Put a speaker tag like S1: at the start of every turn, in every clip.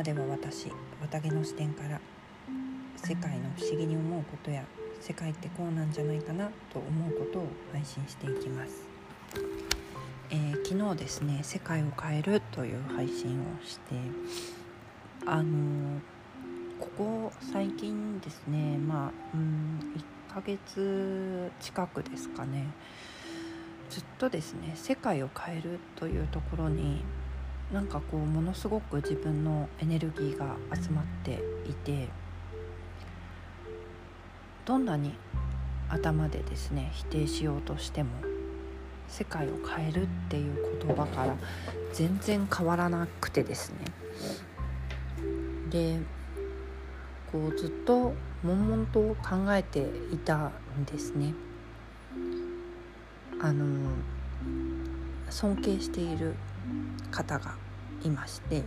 S1: 歯では私綿毛の視点から世界の不思議に思うことや世界ってこうなんじゃないかなと思うことを配信していきます、えー、昨日ですね「世界を変える」という配信をしてあのー、ここ最近ですねまあうん1ヶ月近くですかねずっとですね世界を変えるというところになんかこうものすごく自分のエネルギーが集まっていてどんなに頭でですね否定しようとしても世界を変えるっていう言葉から全然変わらなくてですねでこうずっと悶々と考えていたんですね。あの尊敬している方がいまして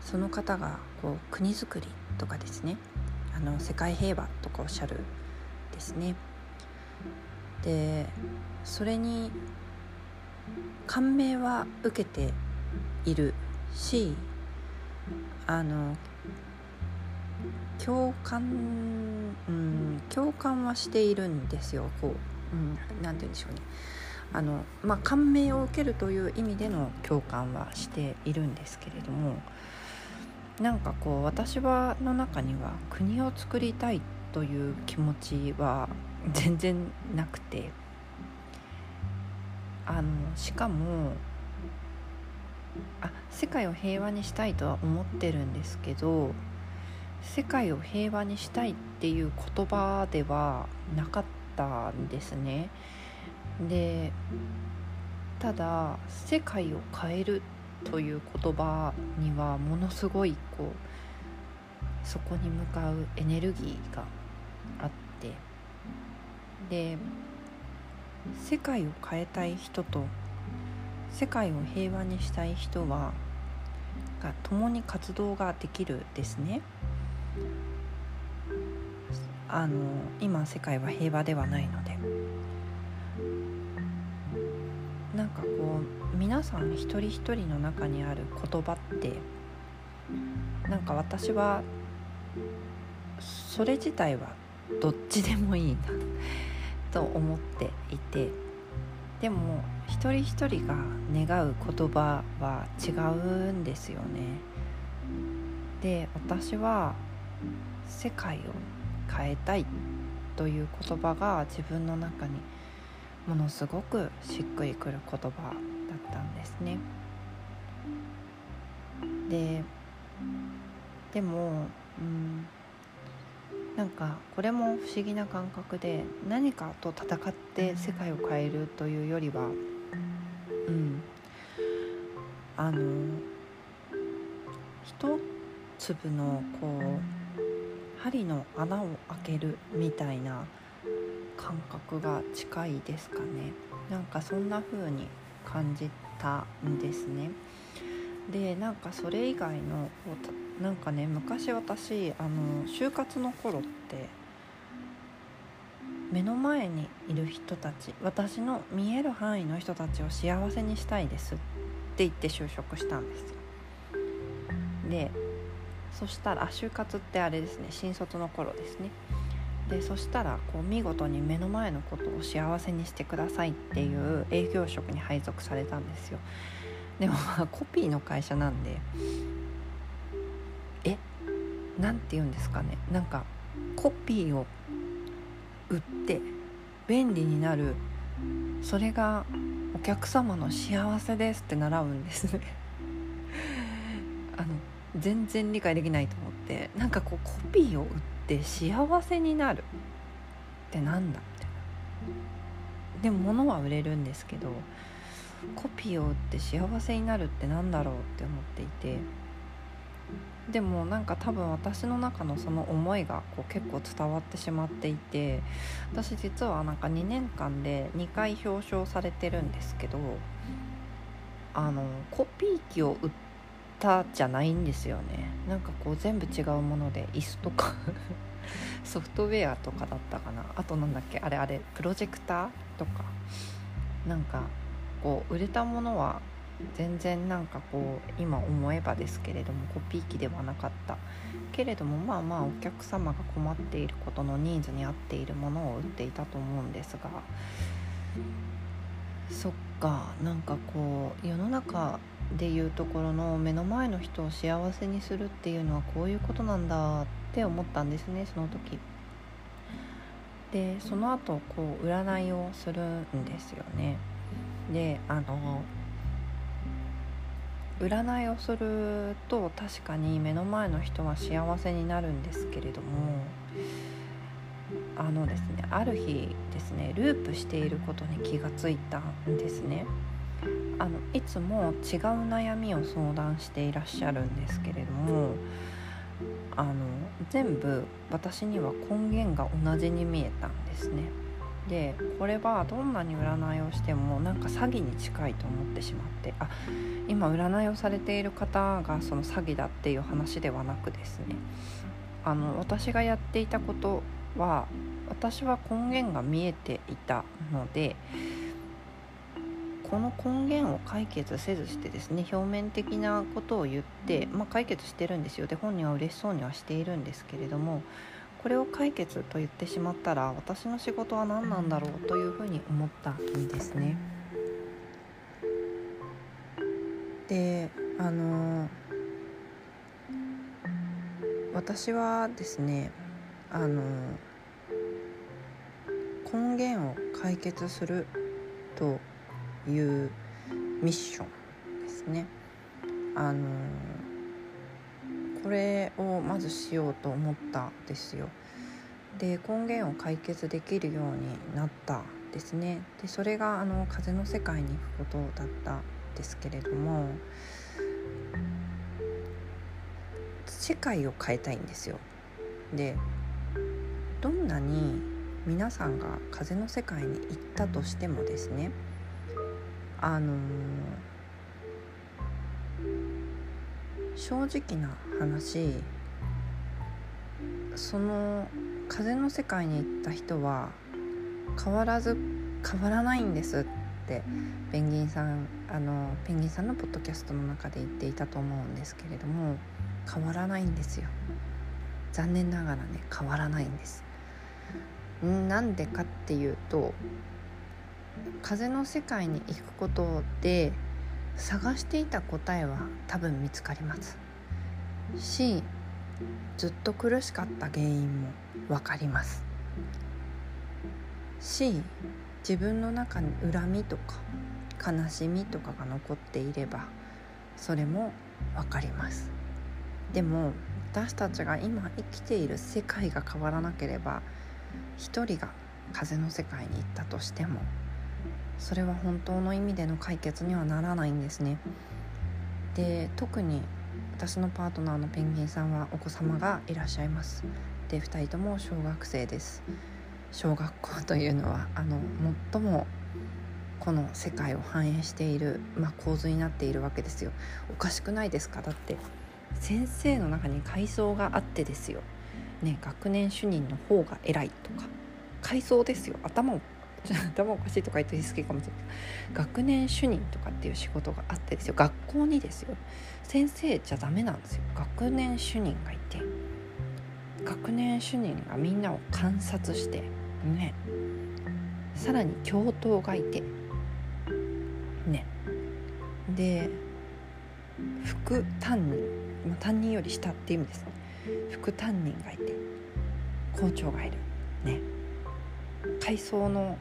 S1: その方がこう国づくりとかですねあの世界平和とかおっしゃるですね。でそれに感銘は受けているしあの共感うん共感はしているんですよ。こう、うん、なて言うんでしょうね。あの、まあ、感銘を受けるという意味での共感はしているんですけれどもなんかこう私はの中には国を作りたいという気持ちは 全然なくてあのしかもあ世界を平和にしたいとは思ってるんですけど世界を平和にしたいっていう言葉ではなかったんですね。でただ世界を変えるという言葉にはものすごいこうそこに向かうエネルギーがあってで世界を変えたい人と世界を平和にしたい人はが共に活動ができるですね。あの今世界は平和ではないのでかこう皆さん一人一人の中にある言葉ってなんか私はそれ自体はどっちでもいいなと思っていてでも一人一人が願う言葉は違うんですよね。で私は世界を変えたいという言葉が自分の中にものすごくしっくりくる言葉だったんですね。ででも、うん、なんかこれも不思議な感覚で何かと戦って世界を変えるというよりは、うん、あの一粒のこう針の穴を開けるみたいな感覚が近いですかね。なんかそんな風に感じたんですね。でなんかそれ以外のなんかね昔私あの就活の頃って目の前にいる人たち私の見える範囲の人たちを幸せにしたいですって言って就職したんですよ。でそしたら就活ってあれですね新卒の頃ですね。でそしたらこう見事に目の前のことを幸せにしてくださいっていう営業職に配属されたんですよ。でもまあコピーの会社なんでえ？なんて言うんですかね。なんかコピーを売って便利になるそれがお客様の幸せですって習うんですね。あの全然理解できないと思ってなんかこうコピーを売ってって幸せになる。ってなんだみたいな。でも物は売れるんですけどコピーを売って幸せになるってなんだろうって思っていて。でもなんか多分私の中のその思いがこう結構伝わってしまっていて。私実はなんか2年間で2回表彰されてるんですけどあのコピー機を売ってたじゃないんですよね。なんかこう全部違うもので椅子とか ソフトウェアとかだったかな。あとなんだっけあれあれプロジェクターとか。なんかこう売れたものは全然なんかこう今思えばですけれどもコピー機ではなかった。けれどもまあまあお客様が困っていることのニーズに合っているものを売っていたと思うんですが。そっかなんかこう世の中でいうところの目の前の人を幸せにするっていうのはこういうことなんだって思ったんですねその時。でその後こう占いをするんですよね。であの占いをすると確かに目の前の人は幸せになるんですけれどもあのですねある日ですねループしていることに気がついたんですね。あのいつも違う悩みを相談していらっしゃるんですけれどもあの全部私には根源が同じに見えたんですね。でこれはどんなに占いをしてもなんか詐欺に近いと思ってしまってあ今占いをされている方がその詐欺だっていう話ではなくですねあの私がやっていたことは私は根源が見えていたのでこの根源を解決せずしてですね表面的なことを言って、まあ、解決してるんですよで本人は嬉しそうにはしているんですけれどもこれを解決と言ってしまったら私の仕事は何なんだろうというふうに思ったんですね。であの私はですねあの根源を解決するというミッションですね。あのこれをまずしようと思ったですよ。で根源を解決できるようになったですねでそれがあの風の世界に行くことだったんですけれども世界を変えたいんですよでどんなに皆さんが風の世界に行ったとしてもですねあの正直な話その風の世界に行った人は変わらず変わらないんですってペンギンさんあのペンギンさんのポッドキャストの中で言っていたと思うんですけれども変わらないんですよ。残念ながらね変わらないんです。なんでかっていうと風の世界に行くことで探していた答えは多分見つかります。しずっと苦しかった原因も分かります。し自分の中に恨みとか悲しみとかが残っていればそれも分かります。でも私たちが今生きている世界が変わらなければ一人が風の世界に行ったとしてもそれは本当の意味での解決にはならないんですね。で特に私のパートナーのペンギンさんはお子様がいらっしゃいます。で2人とも小学生です。小学校というのはあの最もこの世界を反映している、まあ、構図になっているわけですよ。おかしくないですか？だって先生の中に階層があってですよ。ね学年主任の方が偉いとか階層ですよ。頭を頭おかしいとか言って好きかもしれない。学年主任とかっていう仕事があってですよ。学校にですよ。先生じゃダメなんですよ。学年主任がいて。学年主任がみんなを観察して。ね。さらに教頭がいて。ね。で副担任、まあ、担任より下っていう意味ですね。副担任がいて校長がいる。ね。階層の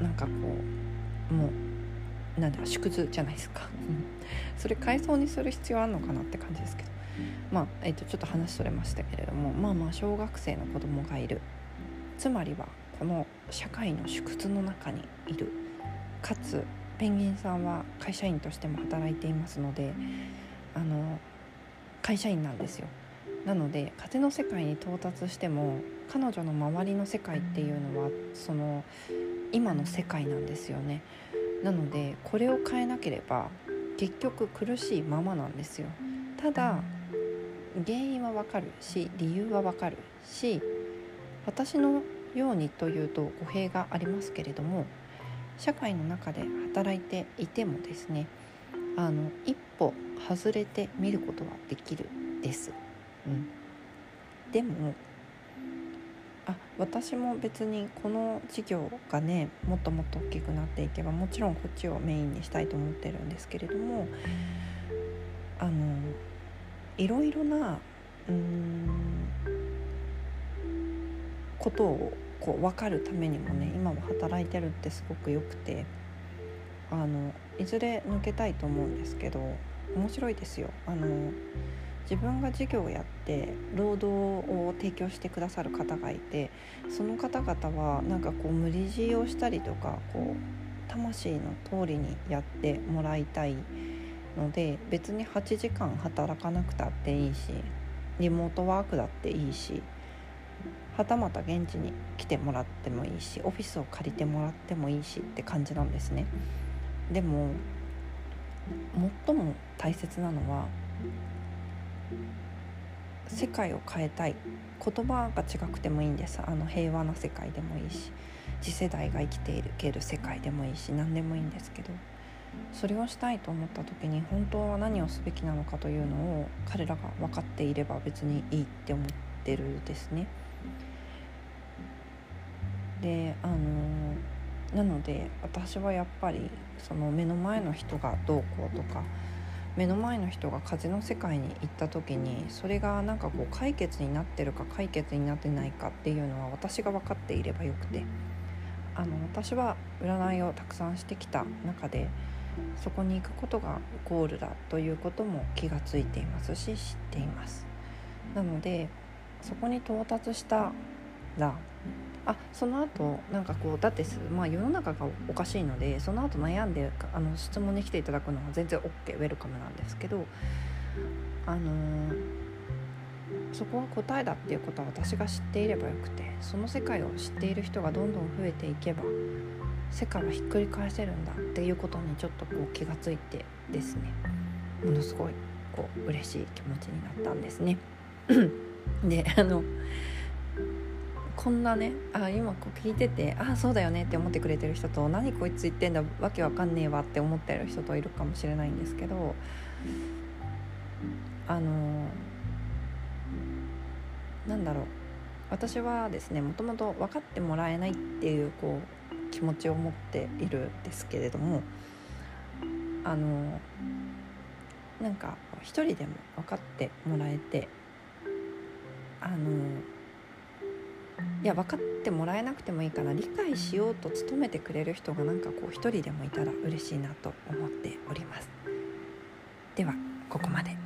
S1: なんかこうもうなんだ縮図じゃないですか。それ階層にする必要あるのかなって感じですけど。まあ、えー、とちょっと話それましたけれどもまあまあ小学生の子供がいる。つまりはこの社会の縮図の中にいる。かつペンギンさんは会社員としても働いていますのであの会社員なんですよ。なので風の世界に到達しても彼女の周りの世界っていうのはその今の世界なんですよね。なのでこれを変えなければ結局苦しいままなんですよ。ただ原因はわかるし理由はわかるし私のようにというと語弊がありますけれども社会の中で働いていてもですねあの一歩外れて見ることはできるです。うん、でもあ私も別にこの事業がねもっともっと大きくなっていけばもちろんこっちをメインにしたいと思ってるんですけれどもあのいろいろなうんことをこう分かるためにもね今は働いてるってすごくよくてあのいずれ抜けたいと思うんですけど面白いですよ。あの自分が授業をやって労働を提供してくださる方がいてその方々はなんかこう無理強いをしたりとかこう魂の通りにやってもらいたいので別に8時間働かなくたっていいしリモートワークだっていいしはたまた現地に来てもらってもいいしオフィスを借りてもらってもいいしって感じなんですね。でも最も大切なのは世界を変えたい。言葉が違くてもいいんです。あの平和な世界でもいいし次世代が生きていける世界でもいいし何でもいいんですけど。それをしたいと思った時に本当は何をすべきなのかというのを彼らが分かっていれば別にいいって思ってるですね。であのなので私はやっぱりその目の前の人がどうこうとか目の前の人が風の世界に行った時にそれがなんかこう解決になってるか解決になってないかっていうのは私が分かっていればよくて。あの私は占いをたくさんしてきた中でそこに行くことがゴールだということも気がついていますし知っています。なのでそこに到達したらあその後なんかこうだってまあ、世の中がおかしいのでその後悩んであの質問に来ていただくのは全然 OK ウェルカムなんですけどあのー、そこは答えだっていうことは私が知っていればよくてその世界を知っている人がどんどん増えていけば世界はひっくり返せるんだっていうことにちょっとこう気がついてですねものすごいこう嬉しい気持ちになったんですね。であのこんなねあ今こう聞いててああそうだよねって思ってくれてる人と何こいつ言ってんだわけわかんねえわって思ってる人といるかもしれないんですけどあのなんだろう。私はですねもともと分かってもらえないっていうこう気持ちを持っているんですけれどもあのなんか一人でも分かってもらえてあのいや分かってもらえなくてもいいから理解しようと努めてくれる人がなんかこう一人でもいたら嬉しいなと思っております。ではここまで。